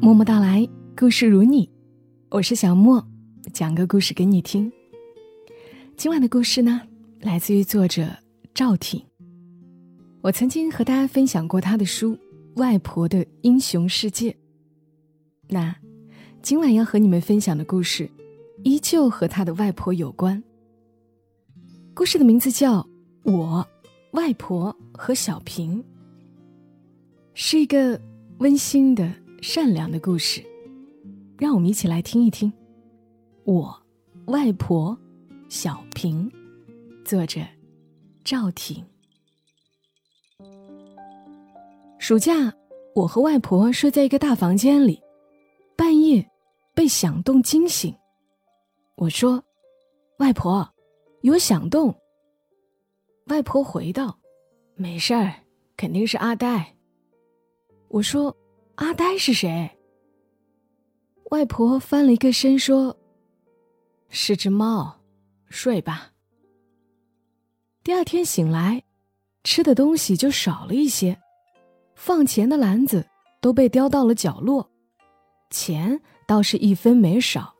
默默到来，故事如你，我是小莫，讲个故事给你听。今晚的故事呢，来自于作者赵挺。我曾经和大家分享过他的书《外婆的英雄世界》。那今晚要和你们分享的故事，依旧和他的外婆有关。故事的名字叫《我外婆和小平》，是一个温馨的。善良的故事，让我们一起来听一听。我外婆小平，作者赵挺。暑假，我和外婆睡在一个大房间里，半夜被响动惊醒。我说：“外婆，有响动。”外婆回道：“没事儿，肯定是阿呆。”我说。阿呆是谁？外婆翻了一个身说：“是只猫，睡吧。”第二天醒来，吃的东西就少了一些，放钱的篮子都被叼到了角落，钱倒是一分没少。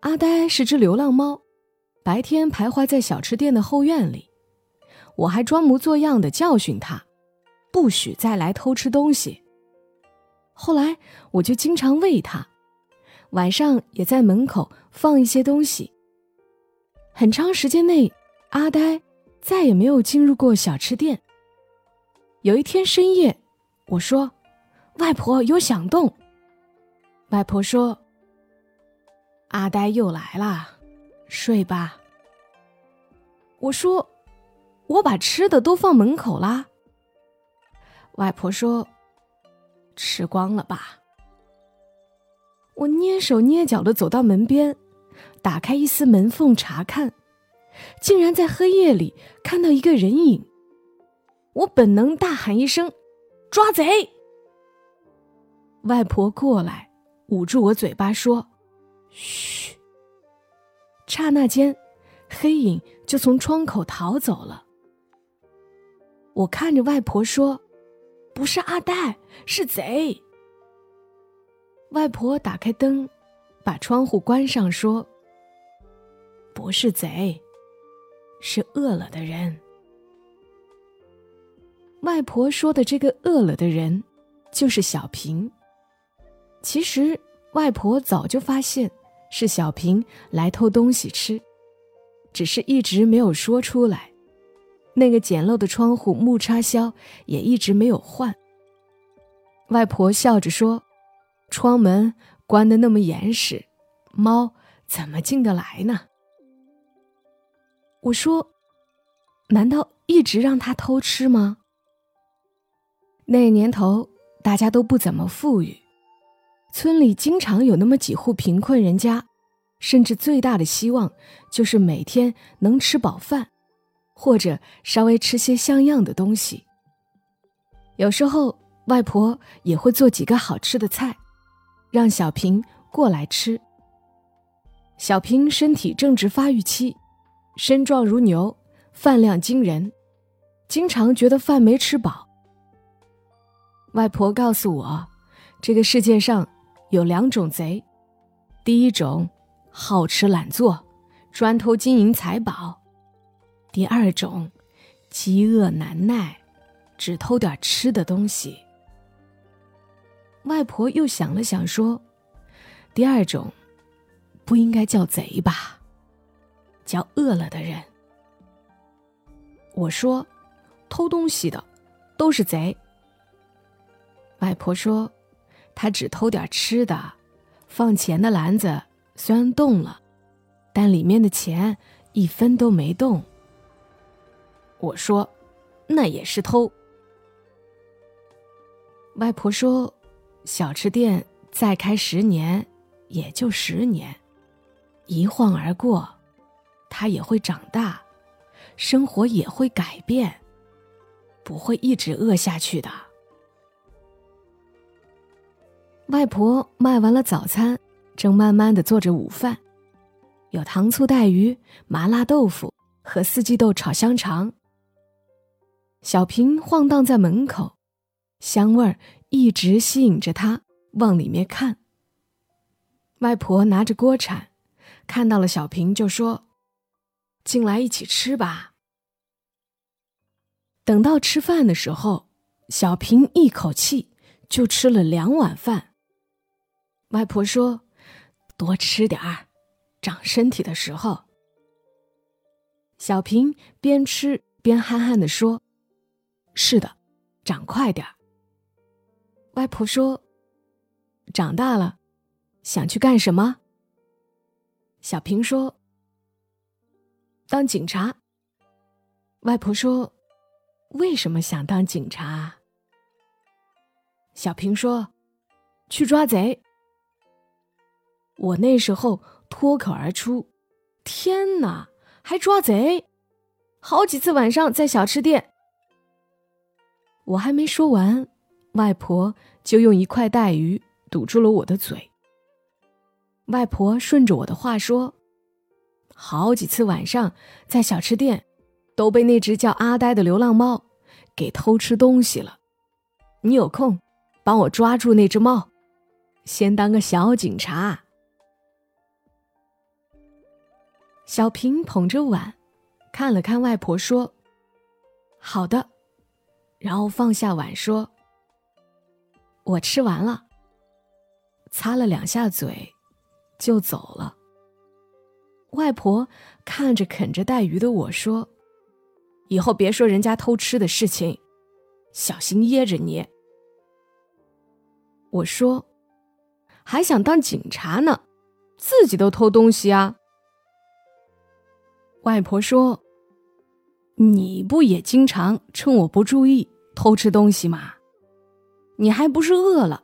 阿呆是只流浪猫，白天徘徊在小吃店的后院里，我还装模作样的教训他，不许再来偷吃东西。后来我就经常喂它，晚上也在门口放一些东西。很长时间内，阿呆再也没有进入过小吃店。有一天深夜，我说：“外婆有响动。”外婆说：“阿呆又来了，睡吧。”我说：“我把吃的都放门口啦。”外婆说。吃光了吧！我蹑手蹑脚的走到门边，打开一丝门缝查看，竟然在黑夜里看到一个人影。我本能大喊一声：“抓贼！”外婆过来捂住我嘴巴说：“嘘。”刹那间，黑影就从窗口逃走了。我看着外婆说。不是阿呆，是贼。外婆打开灯，把窗户关上，说：“不是贼，是饿了的人。”外婆说的这个饿了的人，就是小平。其实外婆早就发现是小平来偷东西吃，只是一直没有说出来。那个简陋的窗户木插销也一直没有换。外婆笑着说：“窗门关的那么严实，猫怎么进得来呢？”我说：“难道一直让它偷吃吗？”那年头大家都不怎么富裕，村里经常有那么几户贫困人家，甚至最大的希望就是每天能吃饱饭。或者稍微吃些像样的东西。有时候外婆也会做几个好吃的菜，让小平过来吃。小平身体正值发育期，身壮如牛，饭量惊人，经常觉得饭没吃饱。外婆告诉我，这个世界上有两种贼，第一种好吃懒做，专偷金银财宝。第二种，饥饿难耐，只偷点吃的东西。外婆又想了想，说：“第二种，不应该叫贼吧，叫饿了的人。”我说：“偷东西的，都是贼。”外婆说：“他只偷点吃的，放钱的篮子虽然动了，但里面的钱一分都没动。”我说：“那也是偷。”外婆说：“小吃店再开十年，也就十年，一晃而过，他也会长大，生活也会改变，不会一直饿下去的。”外婆卖完了早餐，正慢慢的做着午饭，有糖醋带鱼、麻辣豆腐和四季豆炒香肠。小平晃荡在门口，香味儿一直吸引着他，往里面看。外婆拿着锅铲，看到了小平，就说：“进来一起吃吧。”等到吃饭的时候，小平一口气就吃了两碗饭。外婆说：“多吃点儿，长身体的时候。”小平边吃边憨憨的说：“是的，长快点儿。”外婆说：“长大了，想去干什么？”小平说：“当警察。”外婆说。为什么想当警察？小平说：“去抓贼。”我那时候脱口而出：“天哪，还抓贼！”好几次晚上在小吃店，我还没说完，外婆就用一块带鱼堵住了我的嘴。外婆顺着我的话说：“好几次晚上在小吃店。”都被那只叫阿呆的流浪猫给偷吃东西了。你有空帮我抓住那只猫，先当个小警察。小平捧着碗，看了看外婆，说：“好的。”然后放下碗，说：“我吃完了。”擦了两下嘴，就走了。外婆看着啃着带鱼的我说。以后别说人家偷吃的事情，小心噎着你。我说，还想当警察呢，自己都偷东西啊。外婆说：“你不也经常趁我不注意偷吃东西吗？你还不是饿了，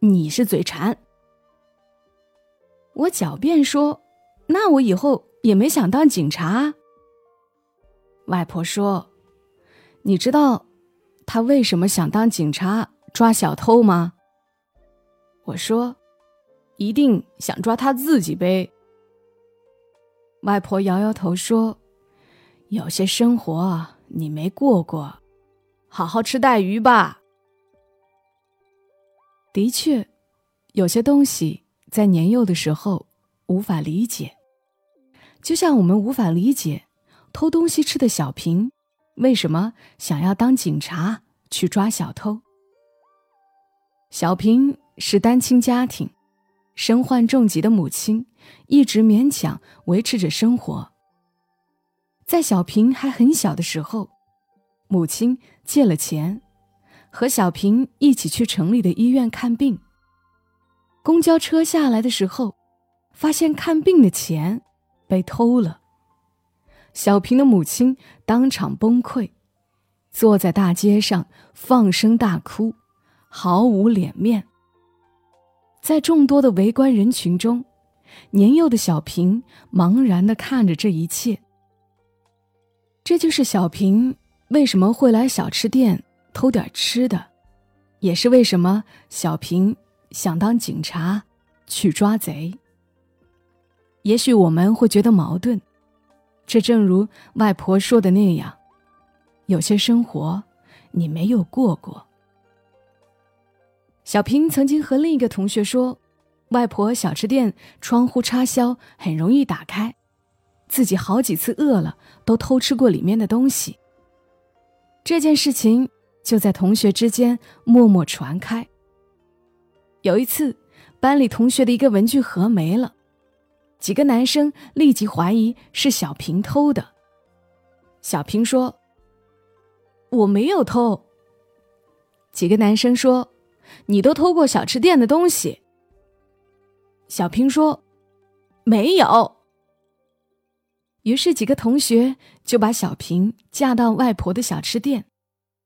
你是嘴馋。”我狡辩说：“那我以后也没想当警察。”外婆说：“你知道他为什么想当警察抓小偷吗？”我说：“一定想抓他自己呗。”外婆摇摇头说：“有些生活你没过过，好好吃带鱼吧。”的确，有些东西在年幼的时候无法理解，就像我们无法理解。偷东西吃的小平，为什么想要当警察去抓小偷？小平是单亲家庭，身患重疾的母亲一直勉强维持着生活。在小平还很小的时候，母亲借了钱，和小平一起去城里的医院看病。公交车下来的时候，发现看病的钱被偷了。小平的母亲当场崩溃，坐在大街上放声大哭，毫无脸面。在众多的围观人群中，年幼的小平茫然的看着这一切。这就是小平为什么会来小吃店偷点吃的，也是为什么小平想当警察去抓贼。也许我们会觉得矛盾。这正如外婆说的那样，有些生活你没有过过。小平曾经和另一个同学说，外婆小吃店窗户插销很容易打开，自己好几次饿了都偷吃过里面的东西。这件事情就在同学之间默默传开。有一次，班里同学的一个文具盒没了。几个男生立即怀疑是小平偷的。小平说：“我没有偷。”几个男生说：“你都偷过小吃店的东西。”小平说：“没有。”于是几个同学就把小平架到外婆的小吃店，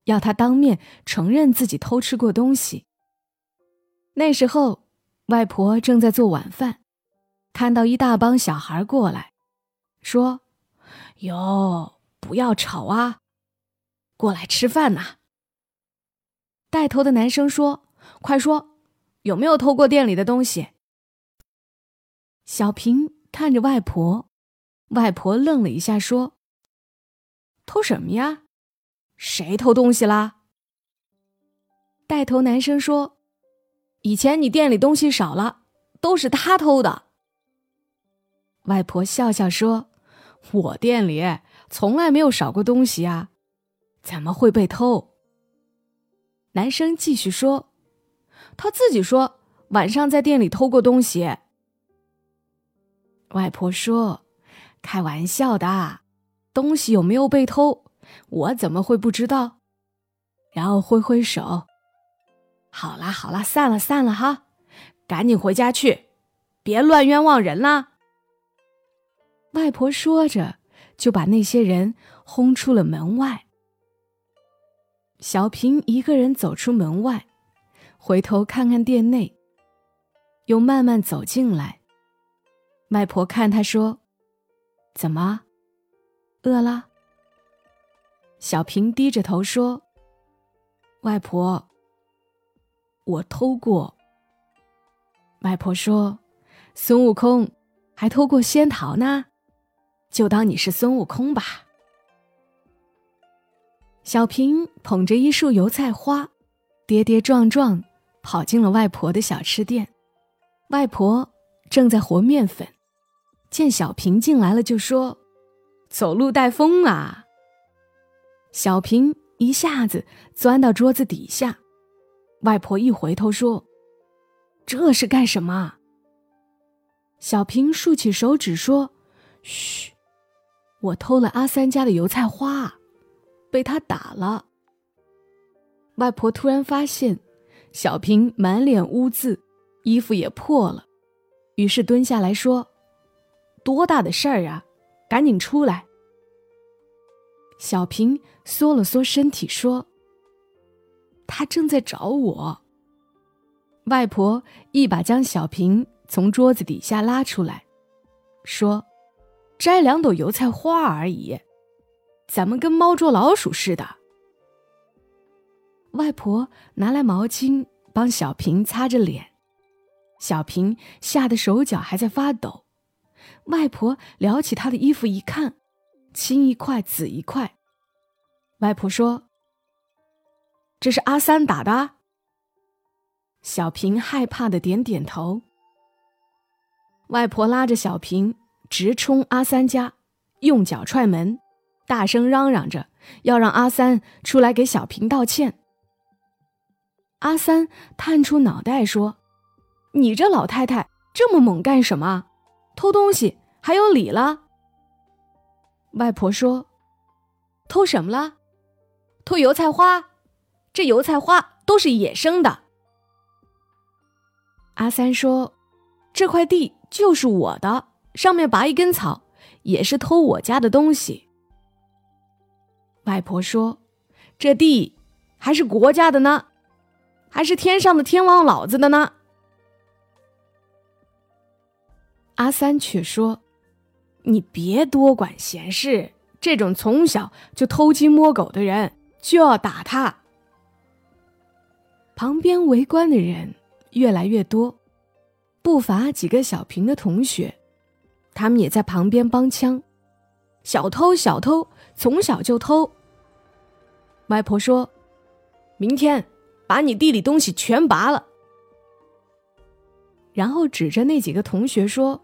要他当面承认自己偷吃过东西。那时候，外婆正在做晚饭。看到一大帮小孩过来，说：“哟，不要吵啊，过来吃饭呐。”带头的男生说：“快说，有没有偷过店里的东西？”小平看着外婆，外婆愣了一下，说：“偷什么呀？谁偷东西啦？”带头男生说：“以前你店里东西少了，都是他偷的。”外婆笑笑说：“我店里从来没有少过东西啊，怎么会被偷？”男生继续说：“他自己说晚上在店里偷过东西。”外婆说：“开玩笑的，东西有没有被偷，我怎么会不知道？”然后挥挥手：“好啦好啦，散了散了哈，赶紧回家去，别乱冤枉人啦。”外婆说着，就把那些人轰出了门外。小平一个人走出门外，回头看看店内，又慢慢走进来。外婆看他说：“怎么，饿了？”小平低着头说：“外婆，我偷过。”外婆说：“孙悟空还偷过仙桃呢，就当你是孙悟空吧。”小平捧着一束油菜花，跌跌撞撞跑进了外婆的小吃店。外婆正在和面粉。见小平进来了，就说：“走路带风啊！”小平一下子钻到桌子底下。外婆一回头说：“这是干什么？”小平竖起手指说：“嘘，我偷了阿三家的油菜花，被他打了。”外婆突然发现小平满脸污渍，衣服也破了，于是蹲下来说。多大的事儿啊！赶紧出来。小平缩了缩身体说：“他正在找我。”外婆一把将小平从桌子底下拉出来，说：“摘两朵油菜花而已，怎么跟猫捉老鼠似的？”外婆拿来毛巾帮小平擦着脸，小平吓得手脚还在发抖。外婆撩起他的衣服一看，青一块紫一块。外婆说：“这是阿三打的。”小平害怕的点点头。外婆拉着小平直冲阿三家，用脚踹门，大声嚷嚷着要让阿三出来给小平道歉。阿三探出脑袋说：“你这老太太这么猛干什么？”偷东西还有理了？外婆说：“偷什么了？偷油菜花，这油菜花都是野生的。”阿三说：“这块地就是我的，上面拔一根草也是偷我家的东西。”外婆说：“这地还是国家的呢，还是天上的天王老子的呢。”阿三却说：“你别多管闲事，这种从小就偷鸡摸狗的人就要打他。”旁边围观的人越来越多，不乏几个小平的同学，他们也在旁边帮腔：“小偷，小偷，从小就偷。”外婆说：“明天把你地里东西全拔了。”然后指着那几个同学说。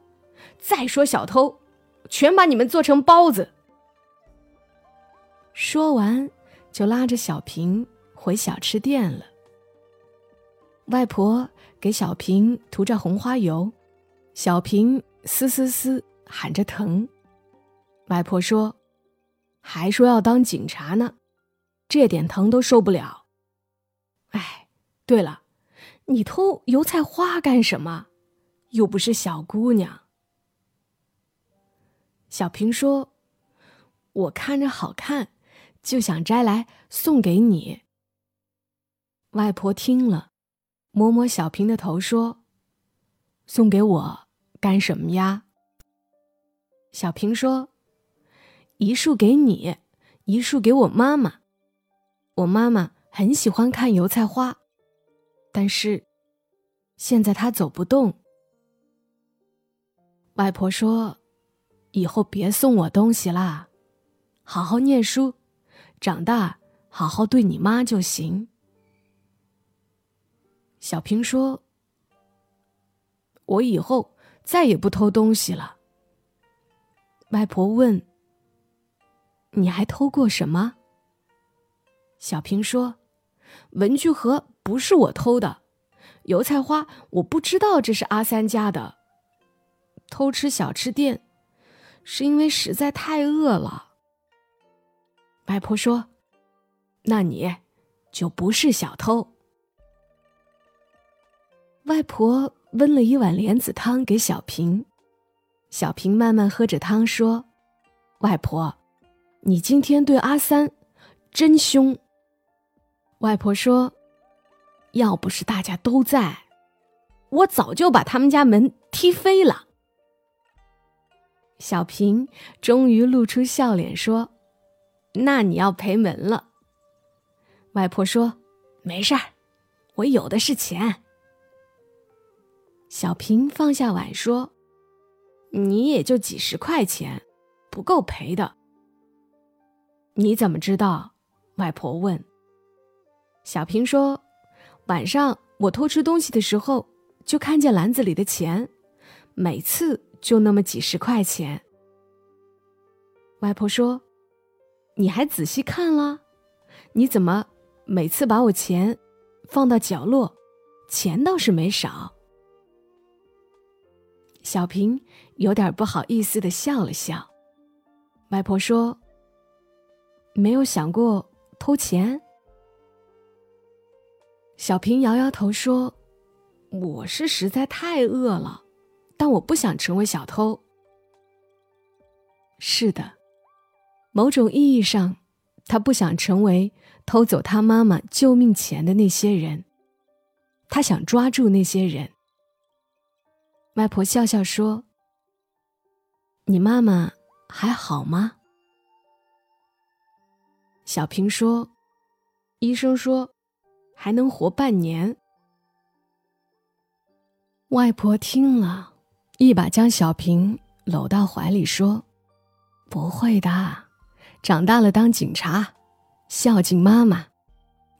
再说小偷，全把你们做成包子。说完，就拉着小平回小吃店了。外婆给小平涂着红花油，小平嘶嘶嘶喊着疼。外婆说：“还说要当警察呢，这点疼都受不了。”哎，对了，你偷油菜花干什么？又不是小姑娘。小平说：“我看着好看，就想摘来送给你。”外婆听了，摸摸小平的头说：“送给我干什么呀？”小平说：“一束给你，一束给我妈妈。我妈妈很喜欢看油菜花，但是现在她走不动。”外婆说。以后别送我东西啦，好好念书，长大好好对你妈就行。小平说：“我以后再也不偷东西了。”外婆问：“你还偷过什么？”小平说：“文具盒不是我偷的，油菜花我不知道这是阿三家的。偷吃小吃店，是因为实在太饿了。”外婆说：“那你就不是小偷。”外婆温了一碗莲子汤给小平，小平慢慢喝着汤说：“外婆，你今天对阿三真凶。”外婆说：“要不是大家都在，我早就把他们家门踢飞了。”小平终于露出笑脸说：“那你要赔门了。”外婆说：“没事儿，我有的是钱。”小平放下碗说：“你也就几十块钱，不够赔的。”你怎么知道？外婆问。小平说：“晚上我偷吃东西的时候，就看见篮子里的钱，每次就那么几十块钱。”外婆说：“你还仔细看了？你怎么每次把我钱放到角落，钱倒是没少？”小平有点不好意思的笑了笑。外婆说：“没有想过偷钱。”小平摇摇头说：“我是实在太饿了，但我不想成为小偷。”是的，某种意义上，他不想成为偷走他妈妈救命钱的那些人，他想抓住那些人。外婆笑笑说：“你妈妈还好吗？”小平说：“医生说。”还能活半年。外婆听了，一把将小平搂到怀里，说：“不会的，长大了当警察，孝敬妈妈，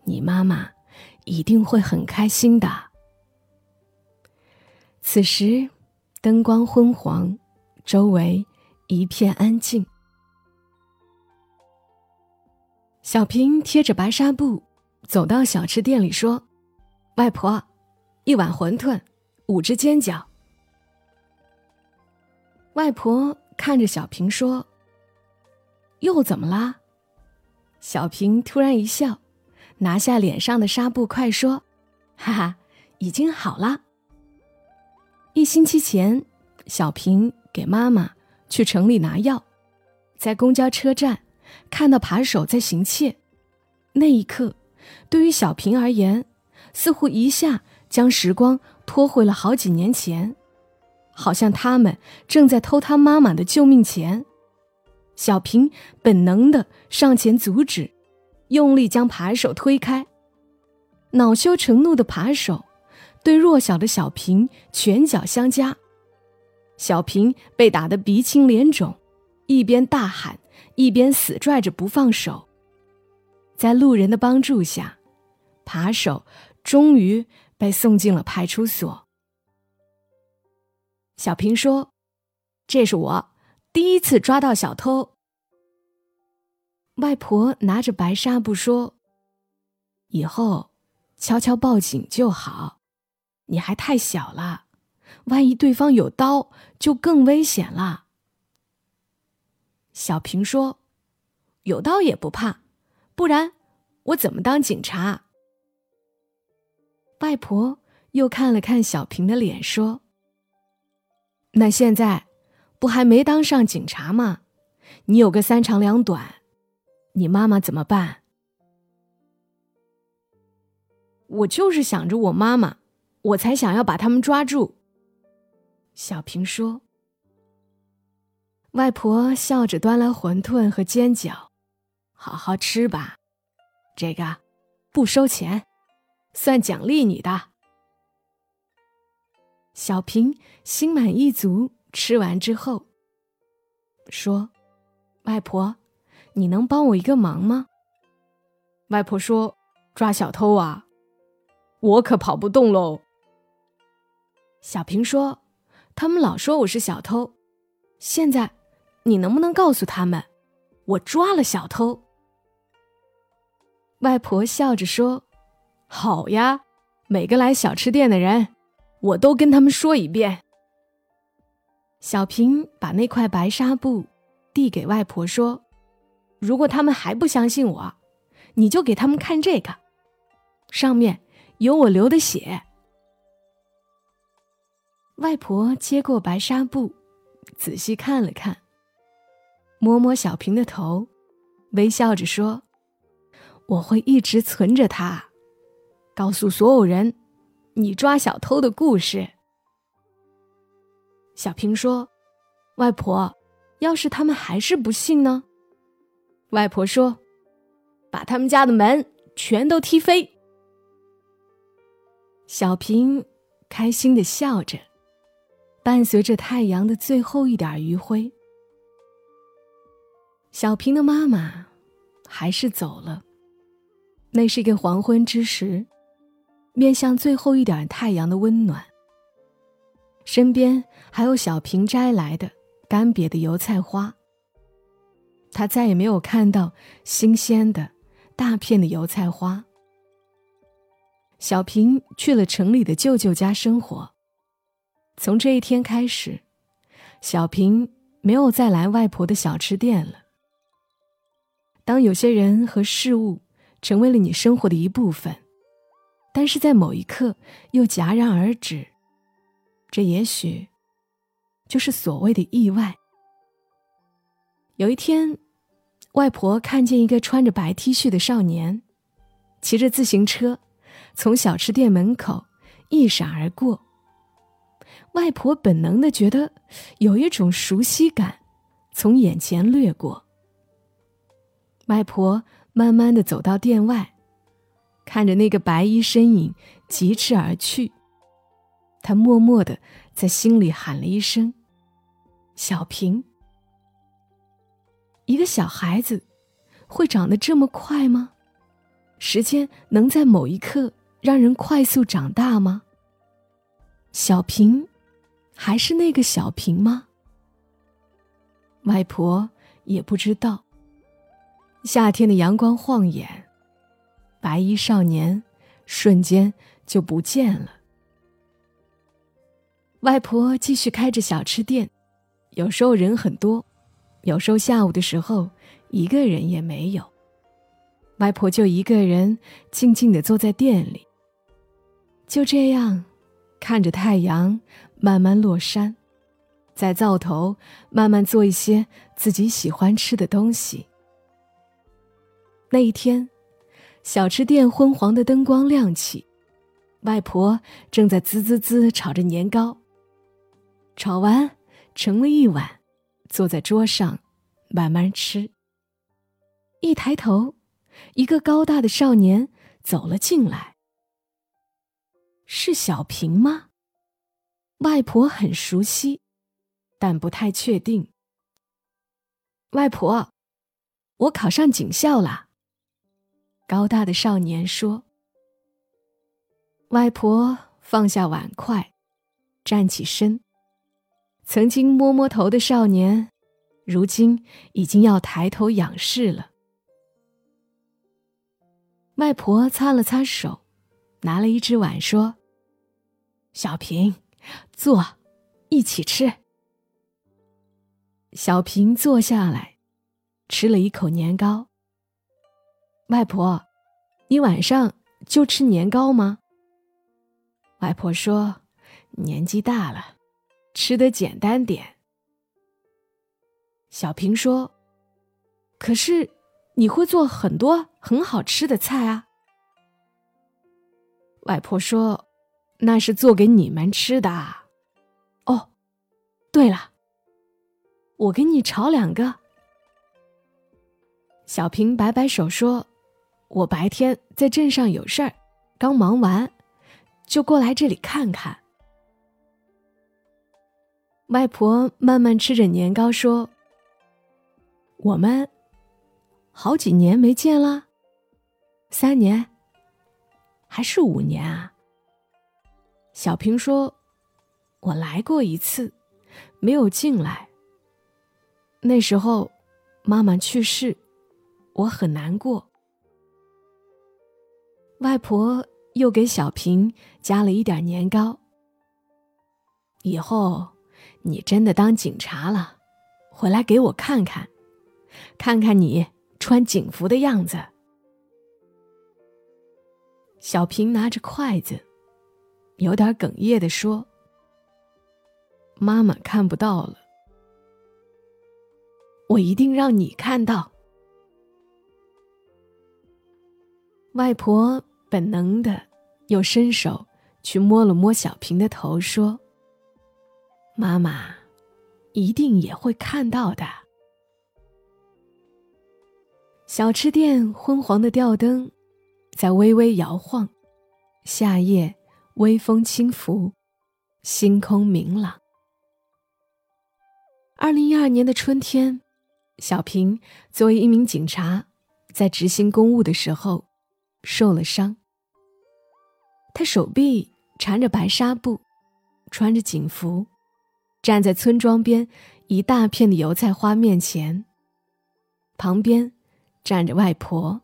你妈妈一定会很开心的。”此时，灯光昏黄，周围一片安静。小平贴着白纱布。走到小吃店里说：“外婆，一碗馄饨，五只煎饺。”外婆看着小平说：“又怎么啦？”小平突然一笑，拿下脸上的纱布，快说：“哈哈，已经好了。”一星期前，小平给妈妈去城里拿药，在公交车站看到扒手在行窃，那一刻。对于小平而言，似乎一下将时光拖回了好几年前，好像他们正在偷他妈妈的救命钱。小平本能的上前阻止，用力将扒手推开。恼羞成怒的扒手对弱小的小平拳脚相加，小平被打得鼻青脸肿，一边大喊，一边死拽着不放手。在路人的帮助下，扒手终于被送进了派出所。小平说：“这是我第一次抓到小偷。”外婆拿着白纱布说：“以后悄悄报警就好，你还太小了，万一对方有刀，就更危险了。”小平说：“有刀也不怕。”不然，我怎么当警察？外婆又看了看小平的脸，说：“那现在不还没当上警察吗？你有个三长两短，你妈妈怎么办？”我就是想着我妈妈，我才想要把他们抓住。小平说。外婆笑着端来馄饨和煎饺。好好吃吧，这个不收钱，算奖励你的。小平心满意足吃完之后，说：“外婆，你能帮我一个忙吗？”外婆说：“抓小偷啊，我可跑不动喽。”小平说：“他们老说我是小偷，现在你能不能告诉他们，我抓了小偷？”外婆笑着说：“好呀，每个来小吃店的人，我都跟他们说一遍。”小平把那块白纱布递给外婆说：“如果他们还不相信我，你就给他们看这个，上面有我流的血。”外婆接过白纱布，仔细看了看，摸摸小平的头，微笑着说。我会一直存着它，告诉所有人你抓小偷的故事。小平说：“外婆，要是他们还是不信呢？”外婆说：“把他们家的门全都踢飞。”小平开心的笑着，伴随着太阳的最后一点余晖。小平的妈妈还是走了。那是一个黄昏之时，面向最后一点太阳的温暖。身边还有小平摘来的干瘪的油菜花。他再也没有看到新鲜的大片的油菜花。小平去了城里的舅舅家生活。从这一天开始，小平没有再来外婆的小吃店了。当有些人和事物。成为了你生活的一部分，但是在某一刻又戛然而止。这也许就是所谓的意外。有一天，外婆看见一个穿着白 T 恤的少年，骑着自行车从小吃店门口一闪而过。外婆本能的觉得有一种熟悉感从眼前掠过。外婆。慢慢的走到店外，看着那个白衣身影疾驰而去，他默默的在心里喊了一声：“小平。”一个小孩子会长得这么快吗？时间能在某一刻让人快速长大吗？小平，还是那个小平吗？外婆也不知道。夏天的阳光晃眼，白衣少年瞬间就不见了。外婆继续开着小吃店，有时候人很多，有时候下午的时候一个人也没有。外婆就一个人静静的坐在店里，就这样看着太阳慢慢落山，在灶头慢慢做一些自己喜欢吃的东西。那一天，小吃店昏黄的灯光亮起，外婆正在滋滋滋炒着年糕。炒完，盛了一碗，坐在桌上慢慢吃。一抬头，一个高大的少年走了进来。是小平吗？外婆很熟悉，但不太确定。外婆，我考上警校了。高大的少年说：“外婆放下碗筷，站起身。曾经摸摸头的少年，如今已经要抬头仰视了。”外婆擦了擦手，拿了一只碗说：“小平，坐，一起吃。”小平坐下来，吃了一口年糕。外婆，你晚上就吃年糕吗？外婆说：“年纪大了，吃的简单点。”小平说：“可是你会做很多很好吃的菜啊。”外婆说：“那是做给你们吃的。”哦，对了，我给你炒两个。小平摆摆手说。我白天在镇上有事儿，刚忙完，就过来这里看看。外婆慢慢吃着年糕，说：“我们好几年没见了，三年，还是五年啊？”小平说：“我来过一次，没有进来。那时候，妈妈去世，我很难过。外婆又给小平加了一点年糕。以后，你真的当警察了，回来给我看看，看看你穿警服的样子。小平拿着筷子，有点哽咽的说：“妈妈看不到了。”我一定让你看到。外婆本能的又伸手去摸了摸小平的头，说：“妈妈一定也会看到的。”小吃店昏黄的吊灯在微微摇晃，夏夜微风轻拂，星空明朗。二零一二年的春天。小平作为一名警察，在执行公务的时候受了伤。他手臂缠着白纱布，穿着警服，站在村庄边一大片的油菜花面前。旁边站着外婆。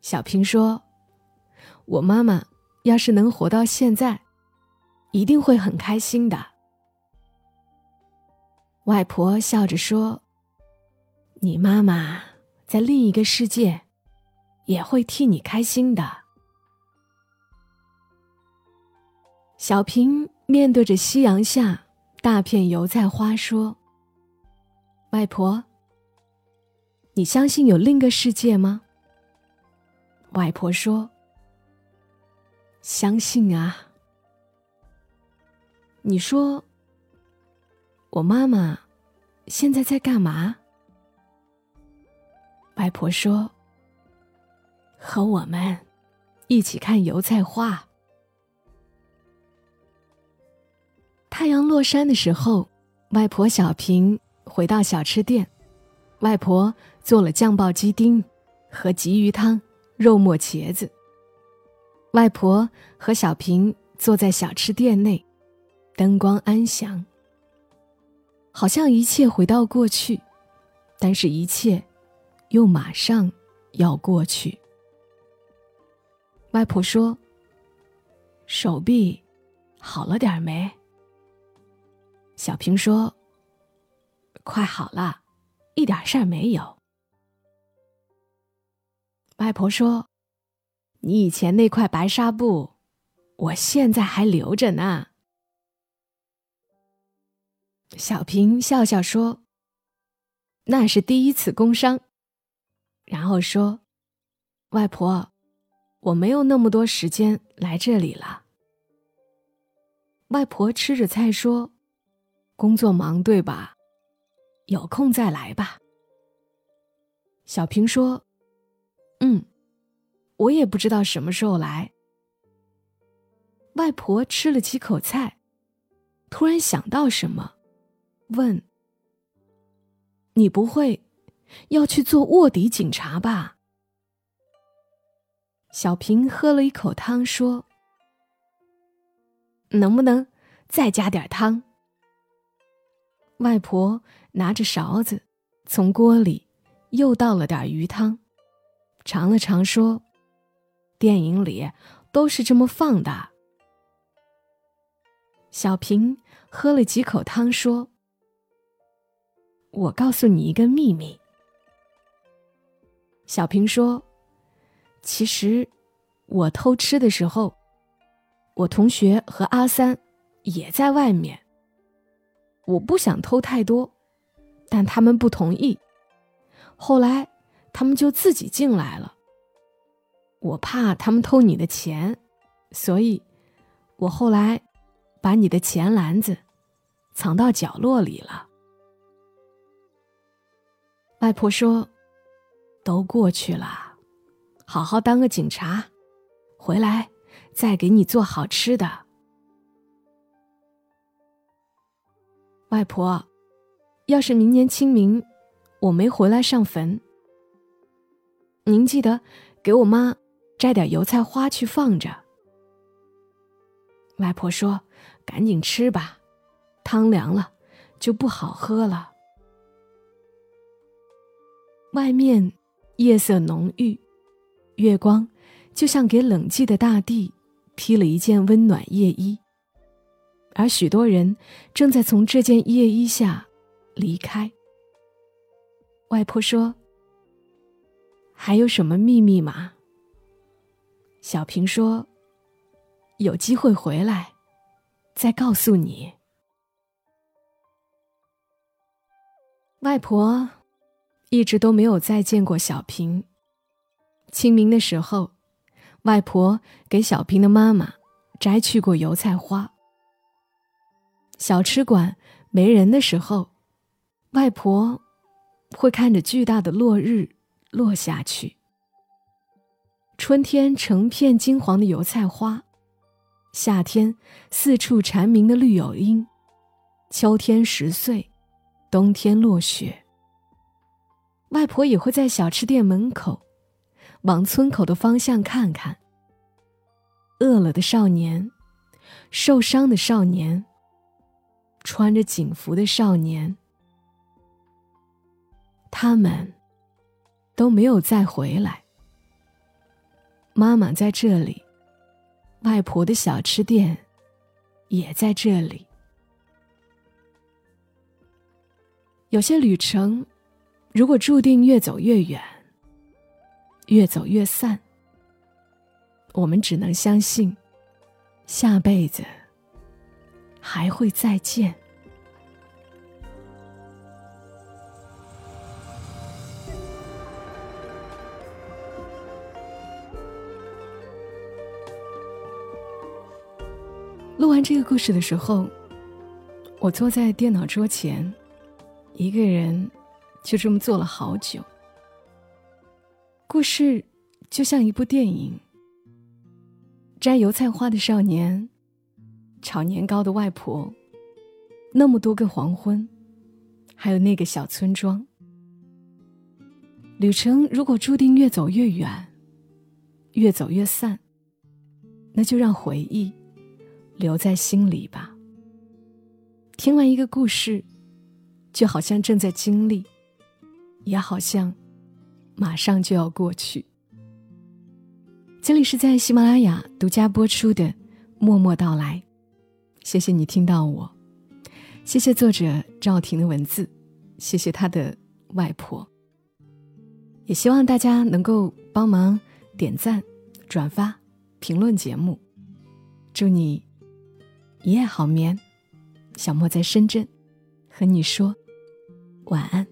小平说：“我妈妈要是能活到现在，一定会很开心的。”外婆笑着说。你妈妈在另一个世界，也会替你开心的。小平面对着夕阳下大片油菜花说：“外婆，你相信有另一个世界吗？”外婆说：“相信啊。”你说，我妈妈现在在干嘛？外婆说：“和我们一起看油菜花。”太阳落山的时候，外婆小平回到小吃店，外婆做了酱爆鸡丁和鲫鱼汤、肉末茄子。外婆和小平坐在小吃店内，灯光安详，好像一切回到过去，但是一切。又马上要过去。外婆说：“手臂好了点没？”小平说：“快好了，一点事儿没有。”外婆说：“你以前那块白纱布，我现在还留着呢。”小平笑笑说：“那是第一次工伤。”然后说：“外婆，我没有那么多时间来这里了。”外婆吃着菜说：“工作忙对吧？有空再来吧。”小平说：“嗯，我也不知道什么时候来。”外婆吃了几口菜，突然想到什么，问：“你不会？”要去做卧底警察吧？小平喝了一口汤，说：“能不能再加点汤？”外婆拿着勺子，从锅里又倒了点鱼汤，尝了尝，说：“电影里都是这么放的。”小平喝了几口汤，说：“我告诉你一个秘密。”小平说：“其实，我偷吃的时候，我同学和阿三也在外面。我不想偷太多，但他们不同意。后来，他们就自己进来了。我怕他们偷你的钱，所以，我后来把你的钱篮子藏到角落里了。”外婆说。都过去了，好好当个警察，回来再给你做好吃的。外婆，要是明年清明我没回来上坟，您记得给我妈摘点油菜花去放着。外婆说：“赶紧吃吧，汤凉了就不好喝了。”外面夜色浓郁，月光就像给冷寂的大地披了一件温暖夜衣，而许多人正在从这件夜衣下离开。外婆说：“还有什么秘密吗？”小平说：“有机会回来，再告诉你。”外婆一直都没有再见过小平。清明的时候，外婆给小平的妈妈摘去过油菜花。小吃馆没人的时候，外婆会看着巨大的落日落下去。春天成片金黄的油菜花，夏天四处蝉鸣的绿柳莺，秋天十岁，冬天落雪。外婆也会在小吃店门口，往村口的方向看看。饿了的少年，受伤的少年，穿着警服的少年，他们都没有再回来。妈妈在这里，外婆的小吃店也在这里。有些旅程，如果注定越走越远，越走越散，我们只能相信，下辈子还会再见。录完这个故事的时候，我坐在电脑桌前，一个人就这么坐了好久。故事就像一部电影：摘油菜花的少年，炒年糕的外婆，那么多个黄昏，还有那个小村庄。旅程如果注定越走越远，越走越散，那就让回忆。留在心里吧。听完一个故事，就好像正在经历，也好像马上就要过去。这里是在喜马拉雅独家播出的《默默到来》，谢谢你听到我，谢谢作者赵婷的文字，谢谢他的外婆。也希望大家能够帮忙点赞、转发、评论节目。祝你。一夜好眠，小莫在深圳，和你说晚安。